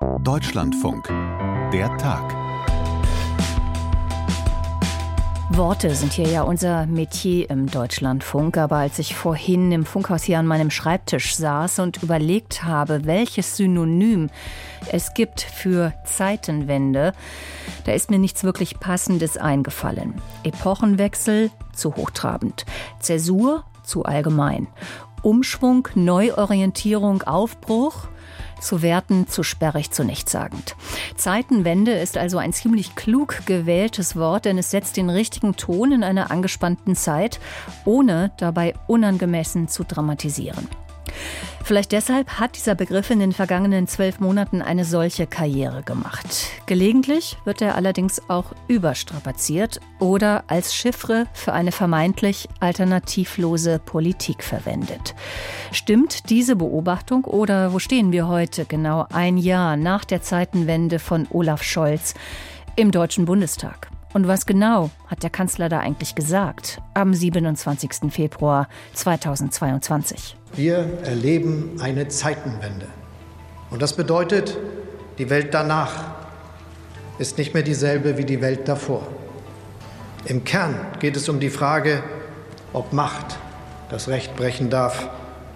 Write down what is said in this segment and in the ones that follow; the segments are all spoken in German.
Deutschlandfunk. Der Tag. Worte sind hier ja unser Metier im Deutschlandfunk, aber als ich vorhin im Funkhaus hier an meinem Schreibtisch saß und überlegt habe, welches Synonym es gibt für Zeitenwende, da ist mir nichts wirklich Passendes eingefallen. Epochenwechsel zu hochtrabend, Zäsur zu allgemein, Umschwung, Neuorientierung, Aufbruch – zu werten, zu sperrig, zu nichtssagend. Zeitenwende ist also ein ziemlich klug gewähltes Wort, denn es setzt den richtigen Ton in einer angespannten Zeit, ohne dabei unangemessen zu dramatisieren. Vielleicht deshalb hat dieser Begriff in den vergangenen zwölf Monaten eine solche Karriere gemacht. Gelegentlich wird er allerdings auch überstrapaziert oder als Chiffre für eine vermeintlich alternativlose Politik verwendet. Stimmt diese Beobachtung oder wo stehen wir heute, genau ein Jahr nach der Zeitenwende von Olaf Scholz im Deutschen Bundestag? Und was genau hat der Kanzler da eigentlich gesagt am 27. Februar 2022? Wir erleben eine Zeitenwende. Und das bedeutet, die Welt danach ist nicht mehr dieselbe wie die Welt davor. Im Kern geht es um die Frage, ob Macht das Recht brechen darf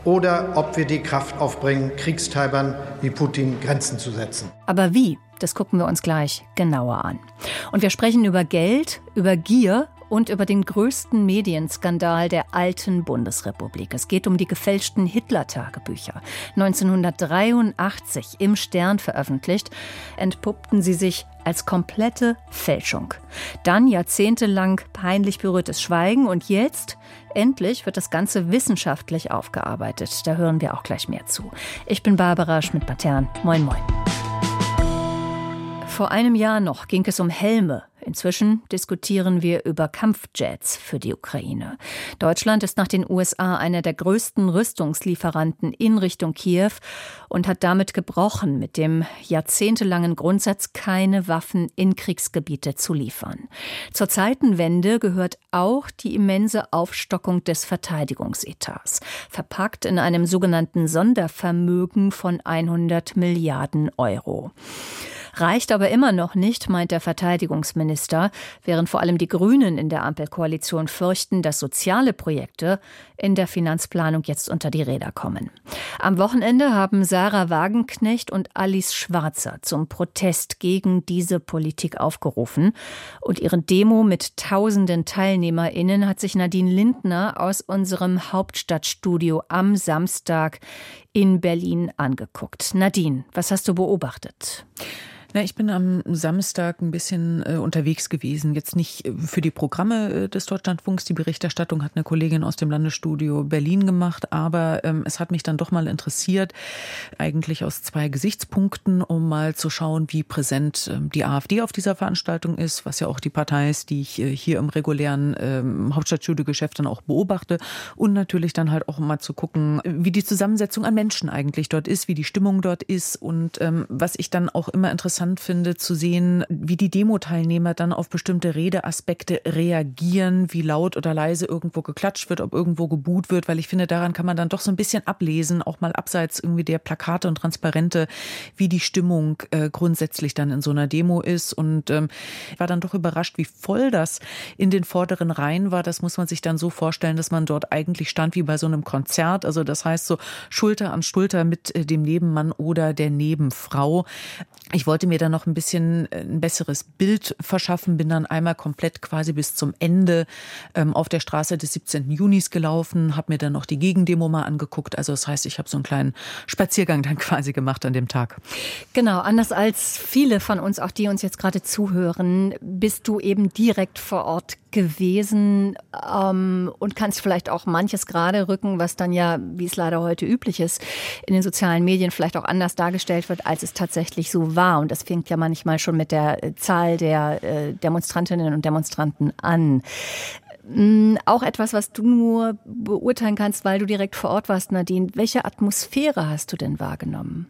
oder ob wir die Kraft aufbringen, Kriegstreibern wie Putin Grenzen zu setzen. Aber wie? Das gucken wir uns gleich genauer an. Und wir sprechen über Geld, über Gier und über den größten Medienskandal der alten Bundesrepublik. Es geht um die gefälschten Hitler-Tagebücher. 1983 im Stern veröffentlicht, entpuppten sie sich als komplette Fälschung. Dann jahrzehntelang peinlich berührtes Schweigen und jetzt endlich wird das Ganze wissenschaftlich aufgearbeitet. Da hören wir auch gleich mehr zu. Ich bin Barbara Schmidt-Matern. Moin, moin. Vor einem Jahr noch ging es um Helme. Inzwischen diskutieren wir über Kampfjets für die Ukraine. Deutschland ist nach den USA einer der größten Rüstungslieferanten in Richtung Kiew und hat damit gebrochen mit dem jahrzehntelangen Grundsatz, keine Waffen in Kriegsgebiete zu liefern. Zur Zeitenwende gehört auch die immense Aufstockung des Verteidigungsetats, verpackt in einem sogenannten Sondervermögen von 100 Milliarden Euro. Reicht aber immer noch nicht, meint der Verteidigungsminister, während vor allem die Grünen in der Ampelkoalition fürchten, dass soziale Projekte in der Finanzplanung jetzt unter die Räder kommen. Am Wochenende haben Sarah Wagenknecht und Alice Schwarzer zum Protest gegen diese Politik aufgerufen. Und ihre Demo mit tausenden TeilnehmerInnen hat sich Nadine Lindner aus unserem Hauptstadtstudio am Samstag in Berlin angeguckt. Nadine, was hast du beobachtet? Na, ich bin am Samstag ein bisschen äh, unterwegs gewesen. Jetzt nicht äh, für die Programme äh, des Deutschlandfunks. Die Berichterstattung hat eine Kollegin aus dem Landesstudio Berlin gemacht. Aber ähm, es hat mich dann doch mal interessiert, eigentlich aus zwei Gesichtspunkten, um mal zu schauen, wie präsent ähm, die AfD auf dieser Veranstaltung ist, was ja auch die Partei ist, die ich äh, hier im regulären ähm, Hauptstadtstudio-Geschäft dann auch beobachte. Und natürlich dann halt auch mal zu gucken, wie die Zusammensetzung an Menschen eigentlich dort ist, wie die Stimmung dort ist. Und ähm, was ich dann auch immer interessant interessant finde, zu sehen, wie die Demo-Teilnehmer dann auf bestimmte Redeaspekte reagieren, wie laut oder leise irgendwo geklatscht wird, ob irgendwo gebuht wird, weil ich finde, daran kann man dann doch so ein bisschen ablesen, auch mal abseits irgendwie der Plakate und Transparente, wie die Stimmung äh, grundsätzlich dann in so einer Demo ist. Und ähm, war dann doch überrascht, wie voll das in den vorderen Reihen war. Das muss man sich dann so vorstellen, dass man dort eigentlich stand wie bei so einem Konzert. Also das heißt so Schulter an Schulter mit äh, dem Nebenmann oder der Nebenfrau. Ich wollte mir dann noch ein bisschen äh, ein besseres Bild verschaffen, bin dann einmal komplett quasi bis zum Ende ähm, auf der Straße des 17. Junis gelaufen, habe mir dann noch die Gegendemo mal angeguckt. Also das heißt, ich habe so einen kleinen Spaziergang dann quasi gemacht an dem Tag. Genau, anders als viele von uns, auch die uns jetzt gerade zuhören, bist du eben direkt vor Ort gewesen ähm, und kannst vielleicht auch manches gerade rücken, was dann ja, wie es leider heute üblich ist, in den sozialen Medien vielleicht auch anders dargestellt wird, als es tatsächlich so war. Und das fängt ja manchmal schon mit der äh, Zahl der äh, Demonstrantinnen und Demonstranten an. Mm, auch etwas, was du nur beurteilen kannst, weil du direkt vor Ort warst, Nadine. Welche Atmosphäre hast du denn wahrgenommen?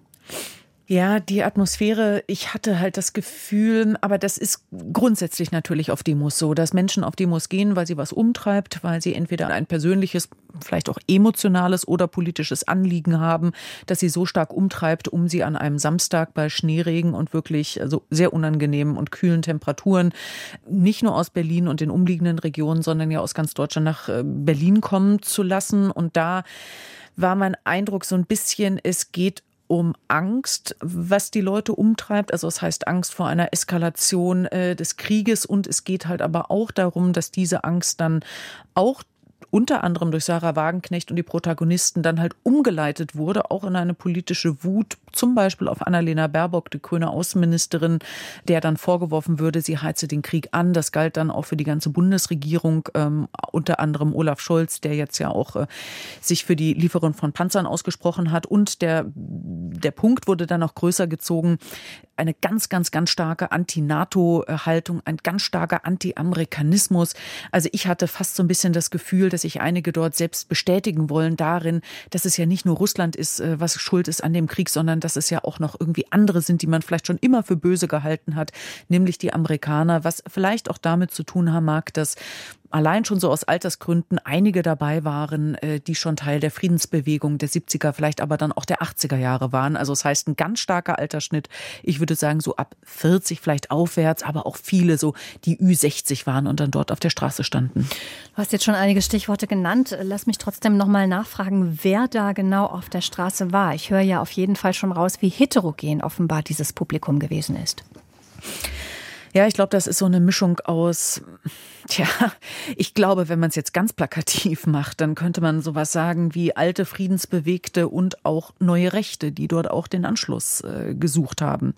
Ja, die Atmosphäre, ich hatte halt das Gefühl, aber das ist grundsätzlich natürlich auf Demos so, dass Menschen auf Demos gehen, weil sie was umtreibt, weil sie entweder ein persönliches, vielleicht auch emotionales oder politisches Anliegen haben, das sie so stark umtreibt, um sie an einem Samstag bei Schneeregen und wirklich also sehr unangenehmen und kühlen Temperaturen nicht nur aus Berlin und den umliegenden Regionen, sondern ja aus ganz Deutschland nach äh, Berlin kommen zu lassen. Und da war mein Eindruck so ein bisschen, es geht um Angst, was die Leute umtreibt. Also es heißt Angst vor einer Eskalation äh, des Krieges und es geht halt aber auch darum, dass diese Angst dann auch unter anderem durch Sarah Wagenknecht und die Protagonisten dann halt umgeleitet wurde, auch in eine politische Wut, zum Beispiel auf Annalena Baerbock, die grüne Außenministerin, der dann vorgeworfen würde, sie heize den Krieg an. Das galt dann auch für die ganze Bundesregierung, ähm, unter anderem Olaf Scholz, der jetzt ja auch äh, sich für die Lieferung von Panzern ausgesprochen hat. Und der, der Punkt wurde dann auch größer gezogen, eine ganz, ganz, ganz starke Anti-NATO-Haltung, ein ganz starker Anti-Amerikanismus. Also ich hatte fast so ein bisschen das Gefühl, dass sich einige dort selbst bestätigen wollen darin, dass es ja nicht nur Russland ist, äh, was schuld ist an dem Krieg, sondern dass es ja auch noch irgendwie andere sind, die man vielleicht schon immer für böse gehalten hat, nämlich die Amerikaner, was vielleicht auch damit zu tun haben mag, dass allein schon so aus Altersgründen einige dabei waren, äh, die schon Teil der Friedensbewegung der 70er, vielleicht aber dann auch der 80er Jahre waren. Also das heißt ein ganz starker Altersschnitt. Ich würde sagen so ab 40 vielleicht aufwärts, aber auch viele so, die Ü60 waren und dann dort auf der Straße standen. Du hast jetzt schon einige Stichworte genannt. Lass mich trotzdem noch mal nachfragen, wer da genau auf der Straße war. Ich höre ja auf jeden Fall schon raus, wie heterogen offenbar dieses Publikum gewesen ist. Ja, ich glaube, das ist so eine Mischung aus, tja, ich glaube, wenn man es jetzt ganz plakativ macht, dann könnte man sowas sagen wie alte Friedensbewegte und auch neue Rechte, die dort auch den Anschluss äh, gesucht haben.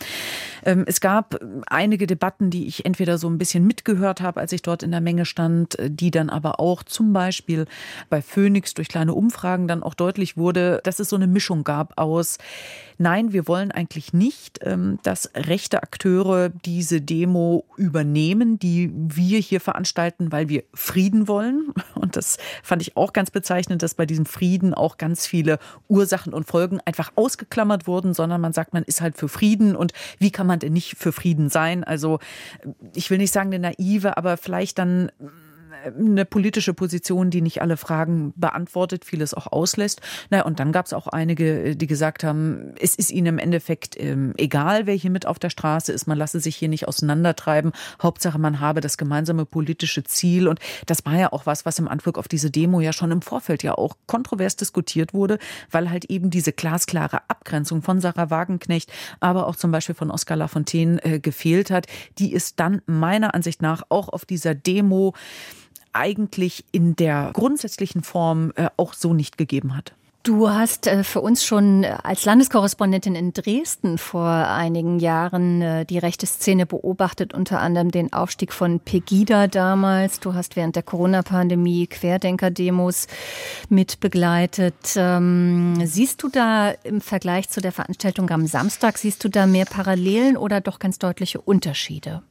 Ähm, es gab einige Debatten, die ich entweder so ein bisschen mitgehört habe, als ich dort in der Menge stand, äh, die dann aber auch zum Beispiel bei Phoenix durch kleine Umfragen dann auch deutlich wurde, dass es so eine Mischung gab aus, nein, wir wollen eigentlich nicht, ähm, dass rechte Akteure diese Demo übernehmen, die wir hier veranstalten, weil wir Frieden wollen. Und das fand ich auch ganz bezeichnend, dass bei diesem Frieden auch ganz viele Ursachen und Folgen einfach ausgeklammert wurden, sondern man sagt, man ist halt für Frieden und wie kann man denn nicht für Frieden sein? Also ich will nicht sagen eine naive, aber vielleicht dann eine politische Position, die nicht alle Fragen beantwortet, vieles auch auslässt. Na, und dann gab es auch einige, die gesagt haben, es ist ihnen im Endeffekt ähm, egal, wer hier mit auf der Straße ist, man lasse sich hier nicht auseinandertreiben. Hauptsache, man habe das gemeinsame politische Ziel. Und das war ja auch was, was im Anflug auf diese Demo ja schon im Vorfeld ja auch kontrovers diskutiert wurde, weil halt eben diese glasklare Abgrenzung von Sarah Wagenknecht, aber auch zum Beispiel von Oskar Lafontaine äh, gefehlt hat, die es dann meiner Ansicht nach auch auf dieser Demo eigentlich in der grundsätzlichen Form äh, auch so nicht gegeben hat. Du hast äh, für uns schon äh, als Landeskorrespondentin in Dresden vor einigen Jahren die rechte Szene beobachtet, unter anderem den Aufstieg von Pegida damals. Du hast während der Corona-Pandemie Querdenker-Demos mit begleitet. Ähm, siehst du da im Vergleich zu der Veranstaltung am Samstag, siehst du da mehr Parallelen oder doch ganz deutliche Unterschiede?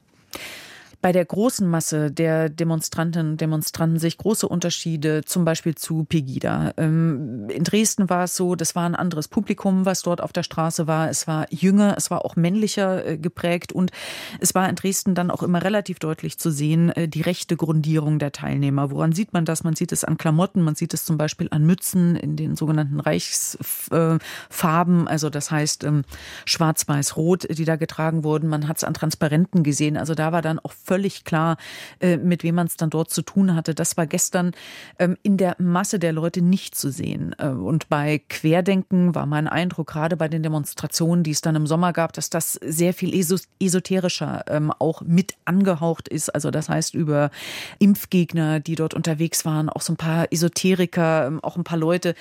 Bei der großen Masse der Demonstrantinnen und Demonstranten sich große Unterschiede, zum Beispiel zu Pegida. Ähm, in Dresden war es so, das war ein anderes Publikum, was dort auf der Straße war. Es war jünger, es war auch männlicher äh, geprägt und es war in Dresden dann auch immer relativ deutlich zu sehen, äh, die rechte Grundierung der Teilnehmer. Woran sieht man das? Man sieht es an Klamotten, man sieht es zum Beispiel an Mützen in den sogenannten Reichsfarben, also das heißt ähm, schwarz-weiß-rot, die da getragen wurden. Man hat es an Transparenten gesehen. Also da war dann auch klar, äh, mit wem man es dann dort zu tun hatte. Das war gestern ähm, in der Masse der Leute nicht zu sehen. Äh, und bei Querdenken war mein Eindruck, gerade bei den Demonstrationen, die es dann im Sommer gab, dass das sehr viel esoterischer ähm, auch mit angehaucht ist. Also das heißt über Impfgegner, die dort unterwegs waren, auch so ein paar Esoteriker, ähm, auch ein paar Leute,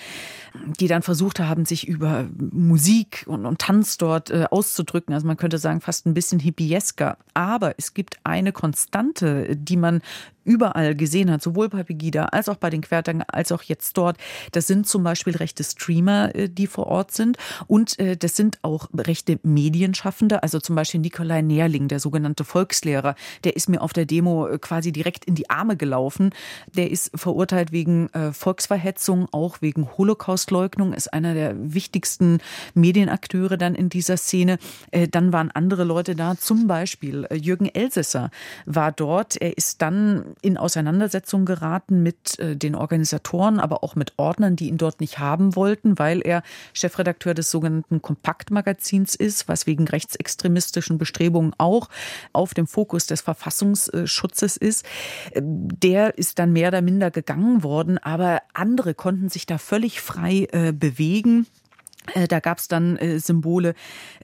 die dann versucht haben, sich über Musik und, und Tanz dort äh, auszudrücken. Also man könnte sagen, fast ein bisschen hippiesker. Aber es gibt eine Konstante, die man überall gesehen hat, sowohl bei Pegida als auch bei den Querdenkern, als auch jetzt dort, das sind zum Beispiel rechte Streamer, äh, die vor Ort sind. Und äh, das sind auch rechte Medienschaffende, also zum Beispiel Nikolai Nährling, der sogenannte Volkslehrer, der ist mir auf der Demo äh, quasi direkt in die Arme gelaufen. Der ist verurteilt wegen Volksverhetzung, auch wegen Holocaustleugnung, ist einer der wichtigsten Medienakteure dann in dieser Szene. Dann waren andere Leute da, zum Beispiel Jürgen Elsässer war dort. Er ist dann in Auseinandersetzung geraten mit äh, den Organisatoren, aber auch mit Ordnern, die ihn dort nicht haben wollten, weil er Chefredakteur des sogenannten Kompaktmagazins ist, was wegen rechtsextremistischen Bestrebungen auch auf dem Fokus des Verfassungsschutzes ist. Der ist dann mehr oder minder gegangen worden, aber andere konnten sich da völlig frei äh, bewegen. Äh, da gab es dann äh, Symbole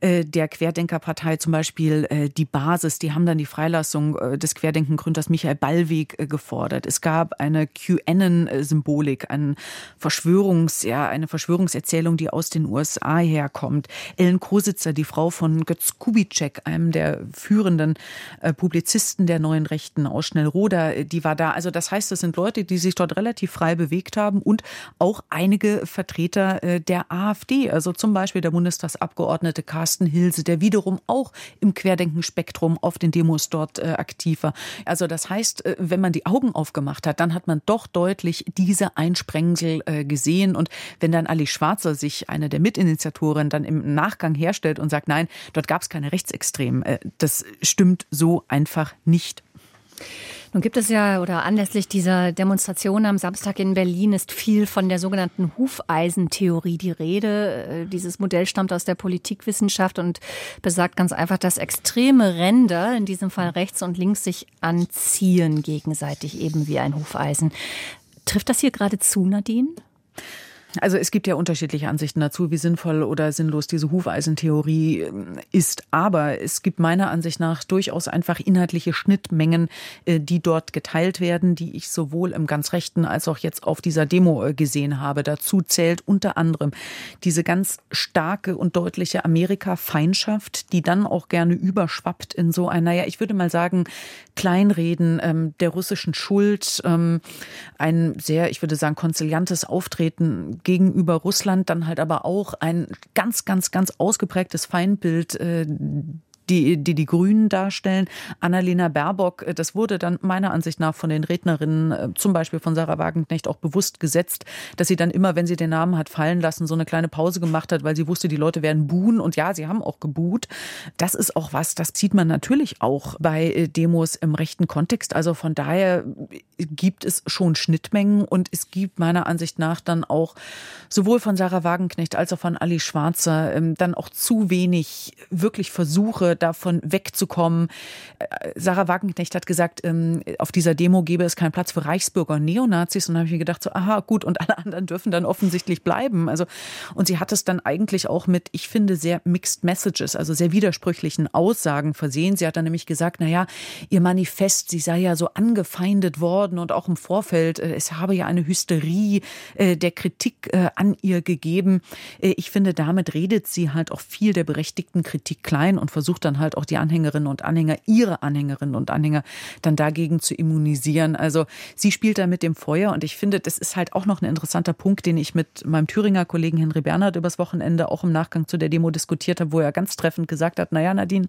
äh, der Querdenkerpartei, zum Beispiel äh, die Basis. Die haben dann die Freilassung äh, des Querdenkengründers Michael Ballweg äh, gefordert. Es gab eine QAnon-Symbolik, ein Verschwörungs, ja, eine Verschwörungserzählung, die aus den USA herkommt. Ellen Kositzer, die Frau von Götz Kubitschek, einem der führenden Publizisten der neuen Rechten aus Schnellroda, die war da. Also das heißt, das sind Leute, die sich dort relativ frei bewegt haben und auch einige Vertreter der AfD also zum Beispiel der Bundestagsabgeordnete Carsten Hilse, der wiederum auch im Querdenkenspektrum auf den Demos dort äh, aktiv war. Also das heißt, äh, wenn man die Augen aufgemacht hat, dann hat man doch deutlich diese Einsprengsel äh, gesehen. Und wenn dann Ali Schwarzer sich, eine der Mitinitiatoren, dann im Nachgang herstellt und sagt, nein, dort gab es keine Rechtsextremen, äh, das stimmt so einfach nicht. Nun gibt es ja oder anlässlich dieser Demonstration am Samstag in Berlin ist viel von der sogenannten Hufeisentheorie die Rede. Äh, dieses Modell stammt aus der Politikwissenschaft und besagt ganz einfach, dass extreme Ränder, in diesem Fall rechts und links, sich anziehen gegenseitig eben wie ein Hufeisen. Trifft das hier gerade zu, Nadine? Also es gibt ja unterschiedliche Ansichten dazu, wie sinnvoll oder sinnlos diese Hufeisentheorie ähm, ist. Aber es gibt meiner Ansicht nach durchaus einfach inhaltliche Schnittmengen, äh, die dort geteilt werden, die ich sowohl im ganz rechten als auch jetzt auf dieser Demo äh, gesehen habe. Dazu zählt unter anderem diese ganz starke und deutliche Amerika-Feindschaft, die dann auch gerne überschwappt in so ein, naja, ich würde mal sagen, Kleinreden ähm, der russischen Schuld, ähm, ein sehr, ich würde sagen, konziliantes Auftreten gegenüber Russland, dann halt aber auch ein ganz, ganz, ganz ausgeprägtes Feindbild äh, die, die die Grünen darstellen. Annalena Baerbock, äh, das wurde dann meiner Ansicht nach von den Rednerinnen, äh, zum Beispiel von Sarah Wagenknecht, auch bewusst gesetzt, dass sie dann immer, wenn sie den Namen hat fallen lassen, so eine kleine Pause gemacht hat, weil sie wusste, die Leute werden buhen. Und ja, sie haben auch gebuht. Das ist auch was, das sieht man natürlich auch bei äh, Demos im rechten Kontext. Also von daher gibt es schon Schnittmengen und es gibt meiner Ansicht nach dann auch sowohl von Sarah Wagenknecht als auch von Ali Schwarzer ähm, dann auch zu wenig wirklich Versuche, davon wegzukommen. Äh, Sarah Wagenknecht hat gesagt, ähm, auf dieser Demo gäbe es keinen Platz für Reichsbürger und Neonazis. Und dann habe ich mir gedacht, so, aha, gut, und alle anderen dürfen dann offensichtlich bleiben. Also, und sie hat es dann eigentlich auch mit, ich finde, sehr mixed messages, also sehr widersprüchlichen Aussagen versehen. Sie hat dann nämlich gesagt, na ja, ihr Manifest, sie sei ja so angefeindet worden und auch im Vorfeld, äh, es habe ja eine Hysterie äh, der Kritik an ihr gegeben. Ich finde, damit redet sie halt auch viel der berechtigten Kritik klein und versucht dann halt auch die Anhängerinnen und Anhänger, ihre Anhängerinnen und Anhänger dann dagegen zu immunisieren. Also sie spielt da mit dem Feuer und ich finde, das ist halt auch noch ein interessanter Punkt, den ich mit meinem Thüringer Kollegen Henry Bernhard übers Wochenende auch im Nachgang zu der Demo diskutiert habe, wo er ganz treffend gesagt hat, naja, Nadine,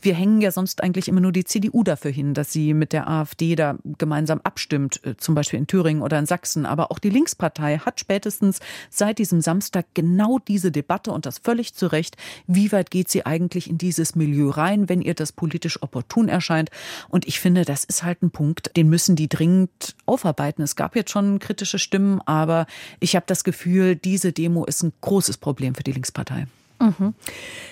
wir hängen ja sonst eigentlich immer nur die CDU dafür hin, dass sie mit der AfD da gemeinsam abstimmt, äh, zum Beispiel in Thüringen oder in Sachsen. Aber auch die Linkspartei hat spätestens seit diesem Samstag genau diese Debatte und das völlig zu Recht, wie weit geht sie eigentlich in dieses Milieu rein, wenn ihr das politisch opportun erscheint. Und ich finde, das ist halt ein Punkt, den müssen die dringend aufarbeiten. Es gab jetzt schon kritische Stimmen, aber ich habe das Gefühl, diese Demo ist ein großes Problem für die Linkspartei. Mhm.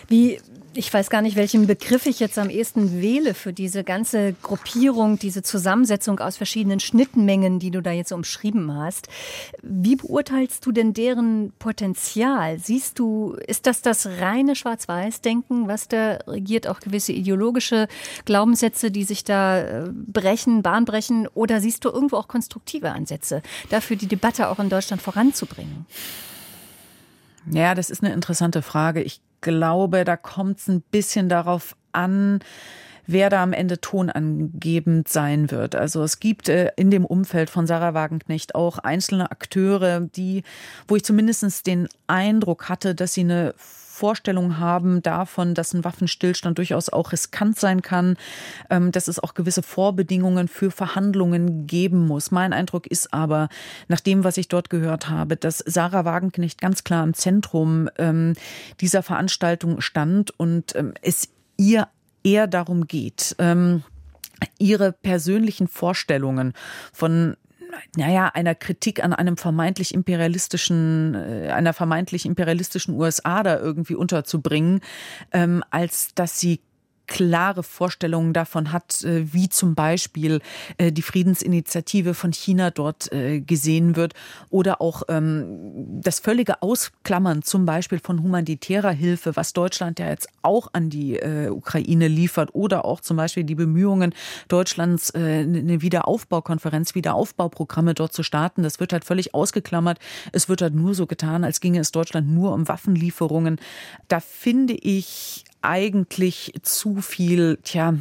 Wie ich weiß gar nicht, welchen Begriff ich jetzt am ehesten wähle für diese ganze Gruppierung, diese Zusammensetzung aus verschiedenen Schnittmengen, die du da jetzt umschrieben hast. Wie beurteilst du denn deren Potenzial? Siehst du, ist das das reine Schwarz-Weiß-Denken, was da regiert, auch gewisse ideologische Glaubenssätze, die sich da äh, brechen, Bahn brechen? Oder siehst du irgendwo auch konstruktive Ansätze, dafür die Debatte auch in Deutschland voranzubringen? Ja, das ist eine interessante Frage. Ich glaube, da kommt es ein bisschen darauf an, wer da am Ende tonangebend sein wird. Also es gibt äh, in dem Umfeld von Sarah Wagenknecht auch einzelne Akteure, die, wo ich zumindest den Eindruck hatte, dass sie eine Vorstellung haben davon, dass ein Waffenstillstand durchaus auch riskant sein kann, ähm, dass es auch gewisse Vorbedingungen für Verhandlungen geben muss. Mein Eindruck ist aber, nach dem, was ich dort gehört habe, dass Sarah Wagenknecht ganz klar im Zentrum ähm, dieser Veranstaltung stand und ähm, es ihr eher darum geht, ihre persönlichen Vorstellungen von naja, einer Kritik an einem vermeintlich imperialistischen, äh, einer vermeintlich imperialistischen USA da irgendwie unterzubringen, ähm, als dass sie klare Vorstellungen davon hat, äh, wie zum Beispiel äh, die Friedensinitiative von China dort äh, gesehen wird oder auch ähm, das völlige Ausklammern zum Beispiel von humanitärer Hilfe, was Deutschland ja jetzt auch an die Ukraine liefert oder auch zum Beispiel die Bemühungen Deutschlands, eine Wiederaufbaukonferenz, Wiederaufbauprogramme dort zu starten. Das wird halt völlig ausgeklammert. Es wird halt nur so getan, als ginge es Deutschland nur um Waffenlieferungen. Da finde ich eigentlich zu viel, tja,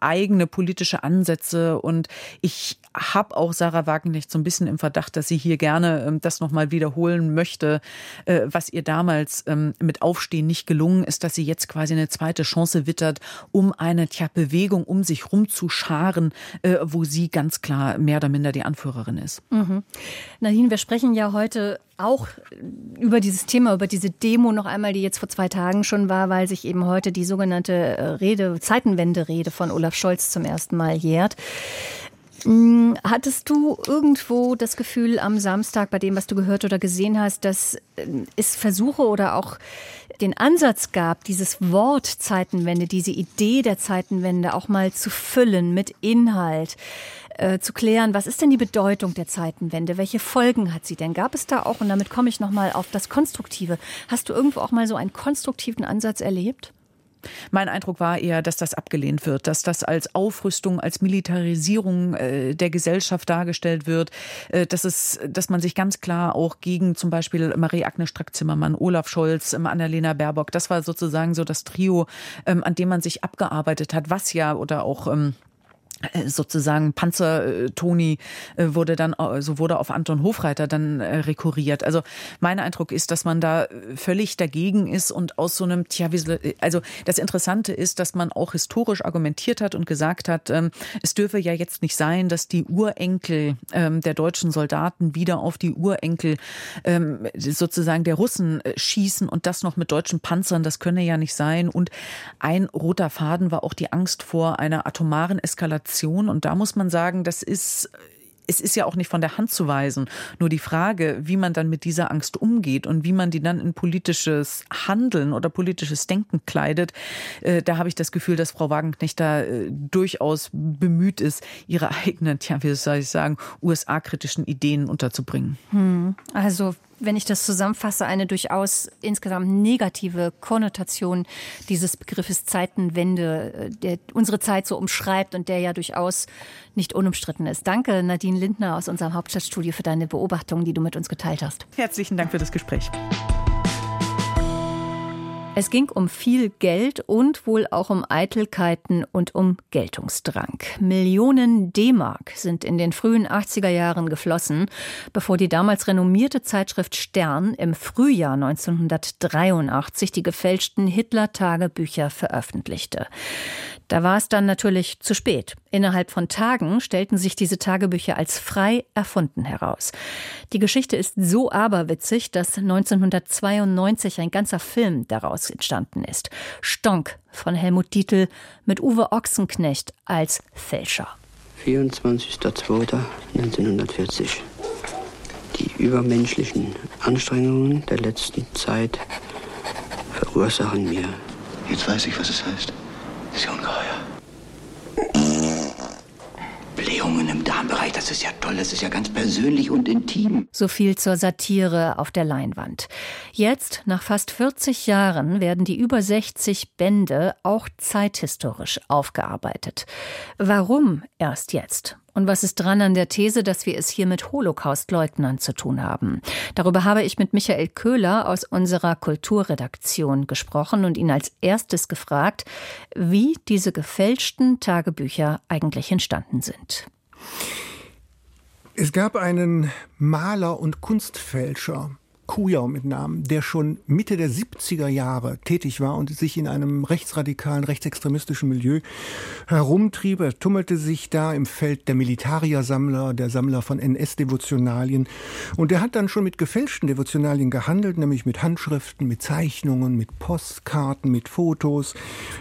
eigene politische Ansätze und ich habe auch Sarah Wagenknecht so ein bisschen im Verdacht, dass sie hier gerne ähm, das nochmal wiederholen möchte, äh, was ihr damals ähm, mit Aufstehen nicht gelungen ist, dass sie jetzt quasi eine zweite Chance wittert, um eine tja, Bewegung um sich rumzuscharen, äh, wo sie ganz klar mehr oder minder die Anführerin ist. Mhm. Nadine, wir sprechen ja heute auch über dieses Thema, über diese Demo noch einmal, die jetzt vor zwei Tagen schon war, weil sich eben heute die sogenannte äh, Rede, Zeitenwende-Rede von Olaf Scholz zum ersten Mal jährt. Hm, hattest du irgendwo das Gefühl am Samstag bei dem, was du gehört oder gesehen hast, dass äh, es Versuche oder auch den Ansatz gab, dieses Wort Zeitenwende, diese Idee der Zeitenwende auch mal zu füllen mit Inhalt, äh, zu klären, was ist denn die Bedeutung der Zeitenwende? Welche Folgen hat sie denn? Gab es da auch, und damit komme ich nochmal auf das Konstruktive, hast du irgendwo auch mal so einen konstruktiven Ansatz erlebt? Mein Eindruck war eher, dass das abgelehnt wird, dass das als Aufrüstung, als Militarisierung äh, der Gesellschaft dargestellt wird, äh, dass es, dass man sich ganz klar auch gegen zum Beispiel Marie-Agnes Strack-Zimmermann, Olaf Scholz, ähm, Annalena Baerbock, das war sozusagen so das Trio, ähm, an dem man sich abgearbeitet hat, was ja oder auch ähm, äh, sozusagen Panzer äh, Toni äh, wurde dann so wurde auf Anton Hofreiter dann rekurriert. Also mein Eindruck ist, dass man da völlig dagegen ist und aus so einem tja, also das Interessante ist, dass man auch historisch argumentiert hat und gesagt hat, ähm, es dürfe ja jetzt nicht sein, dass die Urenkel ähm, der deutschen Soldaten wieder auf die Urenkel ähm, sozusagen der Russen schießen und das noch mit deutschen Panzern, das könne ja nicht sein und ein roter Faden war auch die Angst vor einer atomaren Eskalation Kommunikation. Und da muss man sagen, das ist es ist ja auch nicht von der Hand zu weisen. Nur die Frage, wie man dann mit dieser Angst umgeht und wie man die dann in politisches Handeln oder politisches Denken kleidet, äh, da habe ich das Gefühl, dass Frau Wagenknecht da äh, durchaus bemüht ist, ihre eigenen, ja, wie soll ich sagen, USA-kritischen Ideen unterzubringen. Hm. Also wenn ich das zusammenfasse, eine durchaus insgesamt negative Konnotation dieses Begriffes Zeitenwende, äh, der unsere Zeit so umschreibt und der ja durchaus nicht unumstritten ist. Danke, Nadine Lindner aus unserem Hauptstadtstudio, für deine Beobachtungen, die du mit uns geteilt hast. Herzlichen Dank für das Gespräch. Es ging um viel Geld und wohl auch um Eitelkeiten und um Geltungsdrang. Millionen D-Mark sind in den frühen 80er Jahren geflossen, bevor die damals renommierte Zeitschrift Stern im Frühjahr 1983 die gefälschten Hitler-Tagebücher veröffentlichte. Da war es dann natürlich zu spät. Innerhalb von Tagen stellten sich diese Tagebücher als frei erfunden heraus. Die Geschichte ist so aberwitzig, dass 1992 ein ganzer Film daraus entstanden ist. Stonk von Helmut Dietl mit Uwe Ochsenknecht als Fälscher. 24.02.1940. Die übermenschlichen Anstrengungen der letzten Zeit verursachen mir. Jetzt weiß ich, was es heißt. Das ist ja ungeheuer. Blähungen im Darmbereich, das ist ja toll, das ist ja ganz persönlich und intim. So viel zur Satire auf der Leinwand. Jetzt, nach fast 40 Jahren, werden die über 60 Bände auch zeithistorisch aufgearbeitet. Warum erst jetzt? Und was ist dran an der These, dass wir es hier mit Holocaust-Leugnern zu tun haben? Darüber habe ich mit Michael Köhler aus unserer Kulturredaktion gesprochen und ihn als erstes gefragt, wie diese gefälschten Tagebücher eigentlich entstanden sind. Es gab einen Maler und Kunstfälscher, Kujau mit Namen, der schon Mitte der 70er Jahre tätig war und sich in einem rechtsradikalen, rechtsextremistischen Milieu herumtrieb. Er tummelte sich da im Feld der Militariersammler, der Sammler von NS-Devotionalien. Und er hat dann schon mit gefälschten Devotionalien gehandelt, nämlich mit Handschriften, mit Zeichnungen, mit Postkarten, mit Fotos,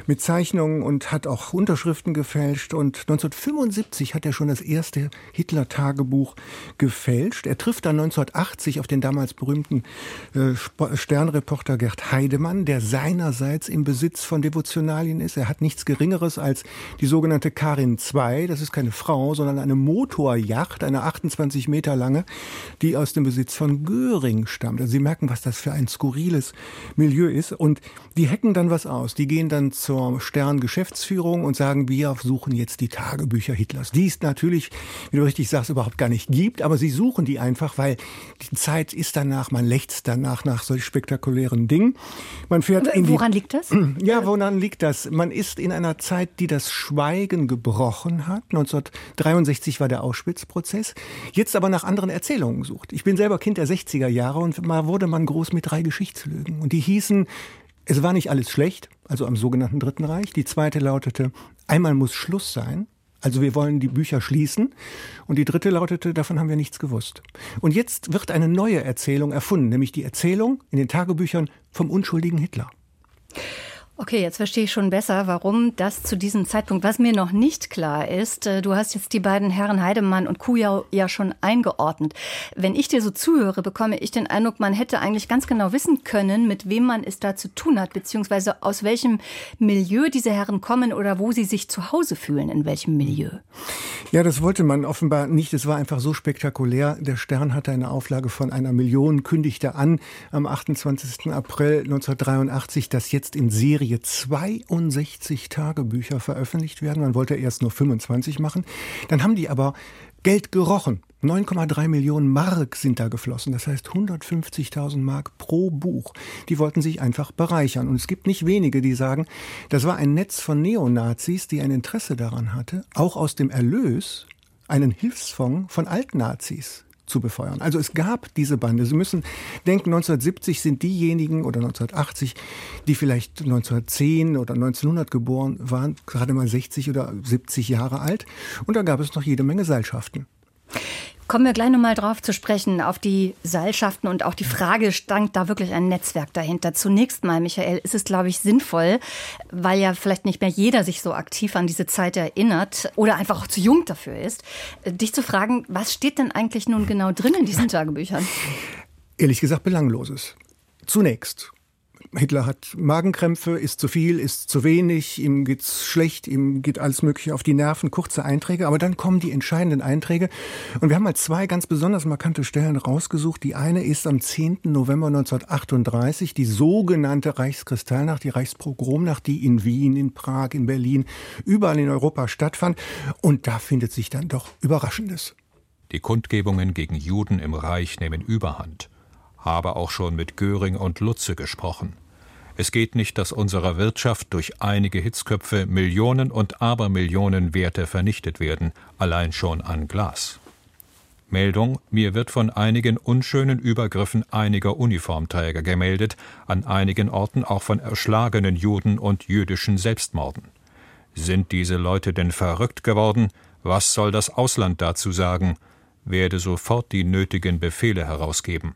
mit Zeichnungen und hat auch Unterschriften gefälscht. Und 1975 hat er schon das erste Hitler-Tagebuch gefälscht. Er trifft dann 1980 auf den damals berühmten berühmten äh, Sternreporter Gerd Heidemann, der seinerseits im Besitz von Devotionalien ist. Er hat nichts Geringeres als die sogenannte Karin II. Das ist keine Frau, sondern eine Motorjacht, eine 28 Meter lange, die aus dem Besitz von Göring stammt. Also Sie merken, was das für ein skurriles Milieu ist. Und die hacken dann was aus. Die gehen dann zur Stern-Geschäftsführung und sagen, wir suchen jetzt die Tagebücher Hitlers. Die es natürlich, wie du richtig sagst, überhaupt gar nicht gibt, aber sie suchen die einfach, weil die Zeit ist danach, man lechzt danach nach solch spektakulären Dingen. Man fährt in Woran liegt das? Ja, woran liegt das? Man ist in einer Zeit, die das Schweigen gebrochen hat. 1963 war der Auschwitz-Prozess. Jetzt aber nach anderen Erzählungen sucht. Ich bin selber Kind der 60er Jahre und mal wurde man groß mit drei Geschichtslügen. Und die hießen, es war nicht alles schlecht, also am sogenannten Dritten Reich. Die zweite lautete, einmal muss Schluss sein. Also wir wollen die Bücher schließen. Und die dritte lautete, davon haben wir nichts gewusst. Und jetzt wird eine neue Erzählung erfunden, nämlich die Erzählung in den Tagebüchern vom unschuldigen Hitler. Okay, jetzt verstehe ich schon besser, warum das zu diesem Zeitpunkt, was mir noch nicht klar ist, äh, du hast jetzt die beiden Herren Heidemann und Kujau ja schon eingeordnet. Wenn ich dir so zuhöre, bekomme ich den Eindruck, man hätte eigentlich ganz genau wissen können, mit wem man es da zu tun hat, beziehungsweise aus welchem Milieu diese Herren kommen oder wo sie sich zu Hause fühlen, in welchem Milieu. Ja, das wollte man offenbar nicht. Es war einfach so spektakulär. Der Stern hatte eine Auflage von einer Million, kündigte an am 28. April 1983, dass jetzt in Serie Serie 62 Tagebücher veröffentlicht werden. Man wollte erst nur 25 machen. Dann haben die aber Geld gerochen. 9,3 Millionen Mark sind da geflossen. Das heißt 150.000 Mark pro Buch. Die wollten sich einfach bereichern. Und es gibt nicht wenige, die sagen, das war ein Netz von Neonazis, die ein Interesse daran hatte, auch aus dem Erlös einen Hilfsfonds von Altnazis zu befeuern. Also es gab diese Bande. Sie müssen denken, 1970 sind diejenigen oder 1980, die vielleicht 1910 oder 1900 geboren waren, gerade mal 60 oder 70 Jahre alt. Und da gab es noch jede Menge Seilschaften. Kommen wir gleich nochmal drauf zu sprechen, auf die Seilschaften und auch die Frage, stand da wirklich ein Netzwerk dahinter? Zunächst mal, Michael, ist es, glaube ich, sinnvoll, weil ja vielleicht nicht mehr jeder sich so aktiv an diese Zeit erinnert oder einfach auch zu jung dafür ist, dich zu fragen, was steht denn eigentlich nun genau drin in diesen Tagebüchern? Ehrlich gesagt, belangloses. Zunächst Hitler hat Magenkrämpfe, isst zu viel, isst zu wenig, ihm geht's schlecht, ihm geht alles Mögliche auf die Nerven, kurze Einträge, aber dann kommen die entscheidenden Einträge. Und wir haben mal zwei ganz besonders markante Stellen rausgesucht. Die eine ist am 10. November 1938, die sogenannte Reichskristallnacht, die Reichspogromnacht, die in Wien, in Prag, in Berlin, überall in Europa stattfand. Und da findet sich dann doch Überraschendes. Die Kundgebungen gegen Juden im Reich nehmen Überhand habe auch schon mit Göring und Lutze gesprochen. Es geht nicht, dass unserer Wirtschaft durch einige Hitzköpfe Millionen und Abermillionen Werte vernichtet werden, allein schon an Glas. Meldung, mir wird von einigen unschönen Übergriffen einiger Uniformträger gemeldet, an einigen Orten auch von erschlagenen Juden und jüdischen Selbstmorden. Sind diese Leute denn verrückt geworden? Was soll das Ausland dazu sagen? Werde sofort die nötigen Befehle herausgeben.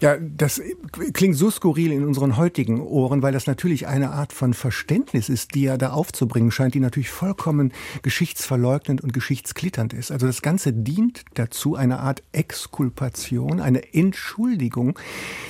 Ja, das klingt so skurril in unseren heutigen Ohren, weil das natürlich eine Art von Verständnis ist, die er da aufzubringen scheint, die natürlich vollkommen geschichtsverleugnend und geschichtsklitternd ist. Also das Ganze dient dazu, eine Art Exkulpation, eine Entschuldigung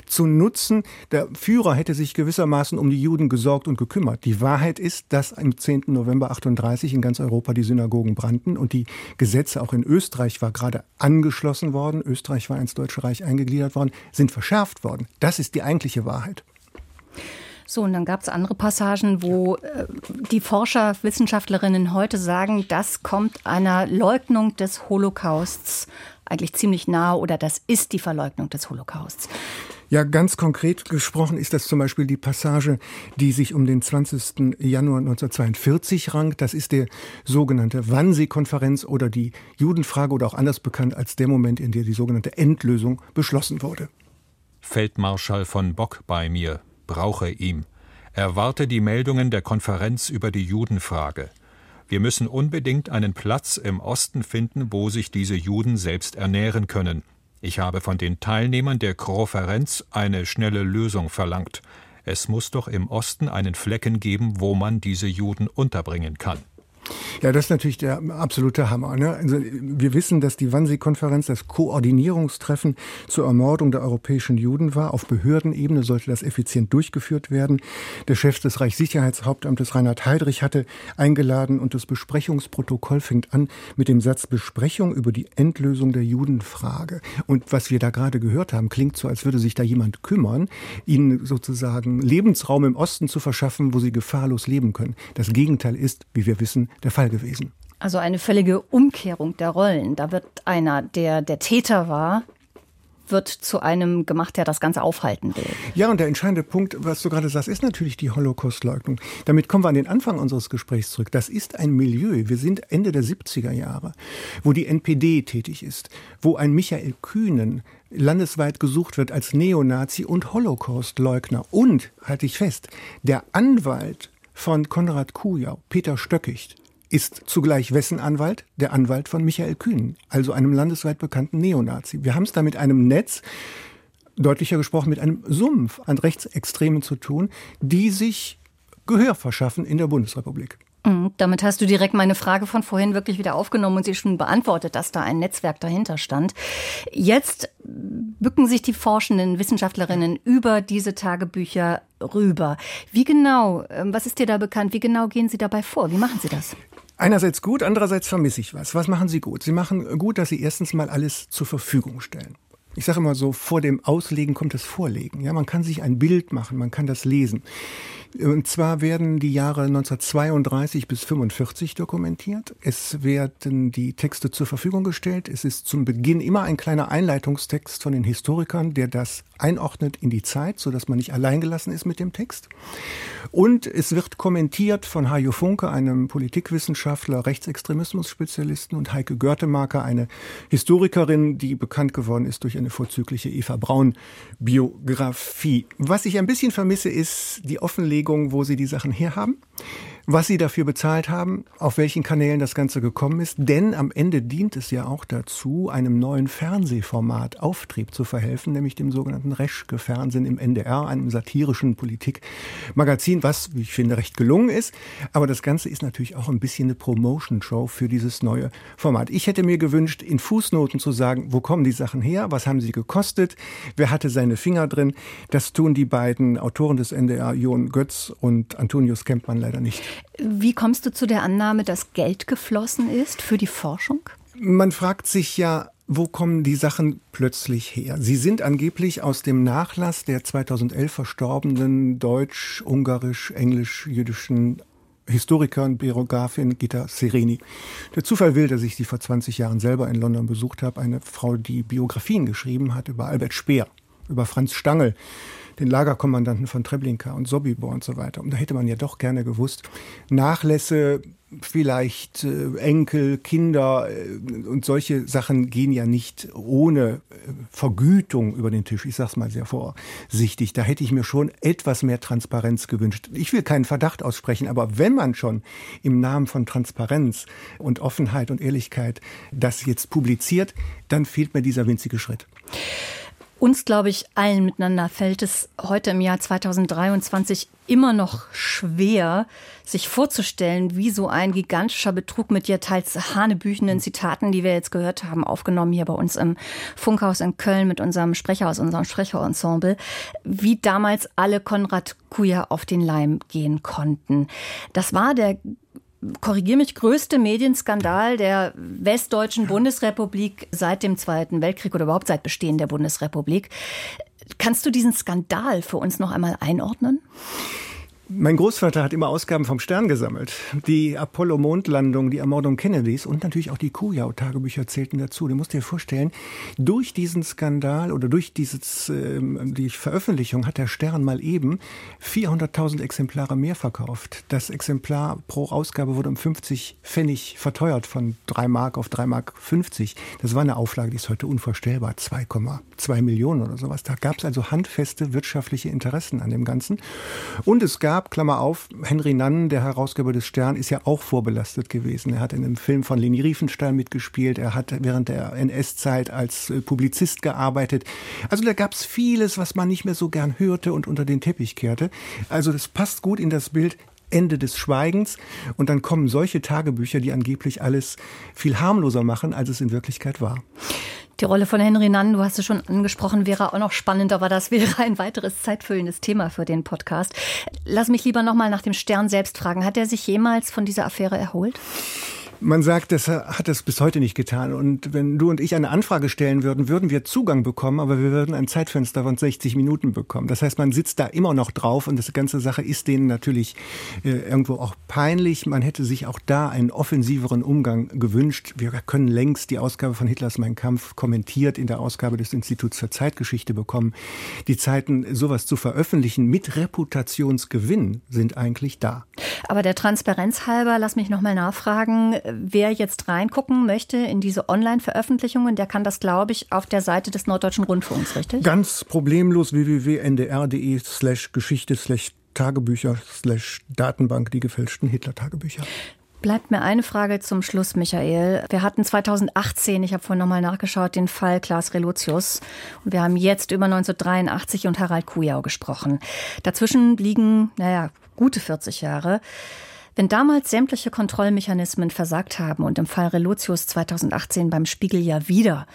zu nutzen. Der Führer hätte sich gewissermaßen um die Juden gesorgt und gekümmert. Die Wahrheit ist, dass am 10. November 38 in ganz Europa die Synagogen brannten und die Gesetze auch in Österreich war gerade angeschlossen worden. Österreich war ins Deutsche Reich eingegliedert worden sind verschärft worden. Das ist die eigentliche Wahrheit. So, und dann gab es andere Passagen, wo äh, die Forscher, Wissenschaftlerinnen heute sagen, das kommt einer Leugnung des Holocausts eigentlich ziemlich nahe oder das ist die Verleugnung des Holocausts. Ja, ganz konkret gesprochen ist das zum Beispiel die Passage, die sich um den 20. Januar 1942 rankt. Das ist der sogenannte Wannsee-Konferenz oder die Judenfrage oder auch anders bekannt als der Moment, in der die sogenannte Endlösung beschlossen wurde. Feldmarschall von Bock bei mir, brauche ihm. Erwarte die Meldungen der Konferenz über die Judenfrage. Wir müssen unbedingt einen Platz im Osten finden, wo sich diese Juden selbst ernähren können. Ich habe von den Teilnehmern der Konferenz eine schnelle Lösung verlangt. Es muss doch im Osten einen Flecken geben, wo man diese Juden unterbringen kann. Ja, das ist natürlich der absolute Hammer. Ne? Also wir wissen, dass die Wannsee-Konferenz das Koordinierungstreffen zur Ermordung der europäischen Juden war. Auf Behördenebene sollte das effizient durchgeführt werden. Der Chef des Reichssicherheitshauptamtes Reinhard Heydrich hatte eingeladen und das Besprechungsprotokoll fängt an mit dem Satz Besprechung über die Endlösung der Judenfrage. Und was wir da gerade gehört haben, klingt so, als würde sich da jemand kümmern, ihnen sozusagen Lebensraum im Osten zu verschaffen, wo sie gefahrlos leben können. Das Gegenteil ist, wie wir wissen, der Fall gewesen. Also eine völlige Umkehrung der Rollen. Da wird einer, der der Täter war, wird zu einem gemacht, der das Ganze aufhalten will. Ja, und der entscheidende Punkt, was du gerade sagst, ist natürlich die Holocaustleugnung. Damit kommen wir an den Anfang unseres Gesprächs zurück. Das ist ein Milieu. Wir sind Ende der 70er Jahre, wo die NPD tätig ist, wo ein Michael Kühnen landesweit gesucht wird als Neonazi und Holocaustleugner. Und, halte ich fest, der Anwalt von Konrad Kujau, Peter Stöckicht, ist zugleich wessen Anwalt? Der Anwalt von Michael Kühn, also einem landesweit bekannten Neonazi. Wir haben es da mit einem Netz, deutlicher gesprochen, mit einem Sumpf an Rechtsextremen zu tun, die sich Gehör verschaffen in der Bundesrepublik. Mhm, damit hast du direkt meine Frage von vorhin wirklich wieder aufgenommen und sie schon beantwortet, dass da ein Netzwerk dahinter stand. Jetzt bücken sich die forschenden Wissenschaftlerinnen über diese Tagebücher rüber. Wie genau, ähm, was ist dir da bekannt, wie genau gehen sie dabei vor? Wie machen sie das? Einerseits gut, andererseits vermisse ich was. Was machen Sie gut? Sie machen gut, dass Sie erstens mal alles zur Verfügung stellen. Ich sage immer so, vor dem Auslegen kommt das Vorlegen. Ja, man kann sich ein Bild machen, man kann das lesen. Und zwar werden die Jahre 1932 bis 45 dokumentiert. Es werden die Texte zur Verfügung gestellt. Es ist zum Beginn immer ein kleiner Einleitungstext von den Historikern, der das einordnet in die Zeit, so dass man nicht alleingelassen ist mit dem Text. Und es wird kommentiert von Hajo Funke, einem Politikwissenschaftler, Rechtsextremismus-Spezialisten und Heike Görtemarker, eine Historikerin, die bekannt geworden ist durch eine vorzügliche Eva Braun Biografie. Was ich ein bisschen vermisse, ist die Offenlegung wo sie die Sachen herhaben was sie dafür bezahlt haben, auf welchen Kanälen das Ganze gekommen ist. Denn am Ende dient es ja auch dazu, einem neuen Fernsehformat Auftrieb zu verhelfen, nämlich dem sogenannten Reschke-Fernsehen im NDR, einem satirischen Politikmagazin, was, wie ich finde, recht gelungen ist. Aber das Ganze ist natürlich auch ein bisschen eine Promotion-Show für dieses neue Format. Ich hätte mir gewünscht, in Fußnoten zu sagen, wo kommen die Sachen her, was haben sie gekostet, wer hatte seine Finger drin. Das tun die beiden Autoren des NDR, Jon Götz und Antonius Kempmann, leider nicht. Wie kommst du zu der Annahme, dass Geld geflossen ist für die Forschung? Man fragt sich ja, wo kommen die Sachen plötzlich her? Sie sind angeblich aus dem Nachlass der 2011 verstorbenen deutsch, ungarisch, englisch, jüdischen Historikerin, Biografin Gita Sereni. Der Zufall will, dass ich sie vor 20 Jahren selber in London besucht habe. Eine Frau, die Biografien geschrieben hat über Albert Speer, über Franz Stangl, den Lagerkommandanten von Treblinka und Sobibor und so weiter. Und da hätte man ja doch gerne gewusst, Nachlässe, vielleicht äh, Enkel, Kinder äh, und solche Sachen gehen ja nicht ohne äh, Vergütung über den Tisch. Ich sage es mal sehr vorsichtig. Da hätte ich mir schon etwas mehr Transparenz gewünscht. Ich will keinen Verdacht aussprechen, aber wenn man schon im Namen von Transparenz und Offenheit und Ehrlichkeit das jetzt publiziert, dann fehlt mir dieser winzige Schritt. Uns, glaube ich, allen miteinander fällt es heute im Jahr 2023 immer noch schwer, sich vorzustellen, wie so ein gigantischer Betrug mit ja teils hanebüchenden Zitaten, die wir jetzt gehört haben, aufgenommen hier bei uns im Funkhaus in Köln mit unserem Sprecher aus unserem Sprecherensemble, wie damals alle Konrad Kuja auf den Leim gehen konnten. Das war der korrigier mich, größte Medienskandal der westdeutschen Bundesrepublik seit dem Zweiten Weltkrieg oder überhaupt seit Bestehen der Bundesrepublik. Kannst du diesen Skandal für uns noch einmal einordnen? Mein Großvater hat immer Ausgaben vom Stern gesammelt. Die Apollo-Mondlandung, die Ermordung Kennedys und natürlich auch die Kujau-Tagebücher zählten dazu. Du musst dir vorstellen, durch diesen Skandal oder durch dieses, äh, die Veröffentlichung hat der Stern mal eben 400.000 Exemplare mehr verkauft. Das Exemplar pro Ausgabe wurde um 50 Pfennig verteuert von 3 Mark auf 3 Mark 50. Das war eine Auflage, die ist heute unvorstellbar. 2,2 Millionen oder sowas. Da gab es also handfeste wirtschaftliche Interessen an dem Ganzen. Und es gab gab, Klammer auf, Henry Nann, der Herausgeber des Stern, ist ja auch vorbelastet gewesen. Er hat in einem Film von Leni Riefenstahl mitgespielt. Er hat während der NS-Zeit als äh, Publizist gearbeitet. Also da gab es vieles, was man nicht mehr so gern hörte und unter den Teppich kehrte. Also das passt gut in das Bild. Ende des Schweigens. Und dann kommen solche Tagebücher, die angeblich alles viel harmloser machen, als es in Wirklichkeit war. Die Rolle von Henry Nann, du hast es schon angesprochen, wäre auch noch spannend, aber das wäre ein weiteres zeitfüllendes Thema für den Podcast. Lass mich lieber noch mal nach dem Stern selbst fragen. Hat er sich jemals von dieser Affäre erholt? Man sagt, das hat es bis heute nicht getan. Und wenn du und ich eine Anfrage stellen würden, würden wir Zugang bekommen, aber wir würden ein Zeitfenster von 60 Minuten bekommen. Das heißt, man sitzt da immer noch drauf und das ganze Sache ist denen natürlich äh, irgendwo auch peinlich. Man hätte sich auch da einen offensiveren Umgang gewünscht. Wir können längst die Ausgabe von Hitlers Mein Kampf kommentiert in der Ausgabe des Instituts für Zeitgeschichte bekommen. Die Zeiten, sowas zu veröffentlichen mit Reputationsgewinn sind eigentlich da. Aber der Transparenz halber, lass mich noch mal nachfragen wer jetzt reingucken möchte in diese Online-Veröffentlichungen, der kann das, glaube ich, auf der Seite des Norddeutschen Rundfunks, richtig? Ganz problemlos www.ndr.de slash Geschichte slash Tagebücher slash Datenbank, die gefälschten Hitler-Tagebücher. Bleibt mir eine Frage zum Schluss, Michael. Wir hatten 2018, ich habe vorhin nochmal nachgeschaut, den Fall Klaas Relotius. Und wir haben jetzt über 1983 und Harald Kujau gesprochen. Dazwischen liegen, naja, gute 40 Jahre. Wenn damals sämtliche Kontrollmechanismen versagt haben und im Fall Relotius 2018 beim Spiegel ja wieder,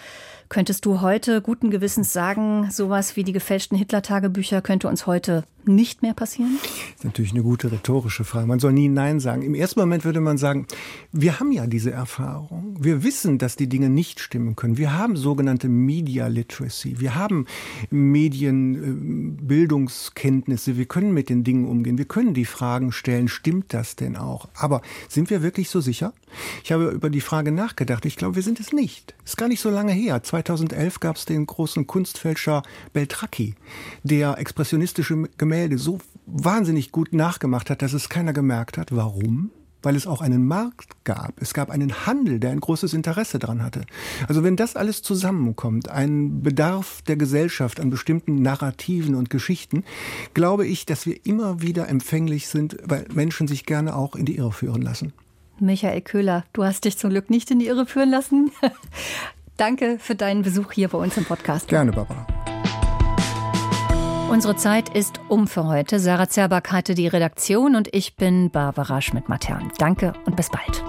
könntest du heute guten Gewissens sagen, sowas wie die gefälschten Hitler-Tagebücher könnte uns heute nicht mehr passieren? Das ist natürlich eine gute rhetorische Frage. Man soll nie Nein sagen. Im ersten Moment würde man sagen, wir haben ja diese Erfahrung. Wir wissen, dass die Dinge nicht stimmen können. Wir haben sogenannte Media Literacy. Wir haben Medienbildungskenntnisse. Wir können mit den Dingen umgehen. Wir können die Fragen stellen, stimmt das denn auch? Aber sind wir wirklich so sicher? Ich habe über die Frage nachgedacht. Ich glaube, wir sind es nicht. Ist gar nicht so lange her. 2011 gab es den großen Kunstfälscher Beltracchi, der expressionistische Gemälde Gemälde so wahnsinnig gut nachgemacht hat, dass es keiner gemerkt hat. Warum? weil es auch einen Markt gab. Es gab einen Handel, der ein großes Interesse daran hatte. Also wenn das alles zusammenkommt, ein Bedarf der Gesellschaft an bestimmten Narrativen und Geschichten, glaube ich, dass wir immer wieder empfänglich sind, weil Menschen sich gerne auch in die Irre führen lassen. Michael Köhler, du hast dich zum Glück nicht in die Irre führen lassen. Danke für deinen Besuch hier bei uns im Podcast. Gerne, Barbara. Unsere Zeit ist um für heute. Sarah Zerbak hatte die Redaktion und ich bin Barbara Schmidt-Matern. Danke und bis bald.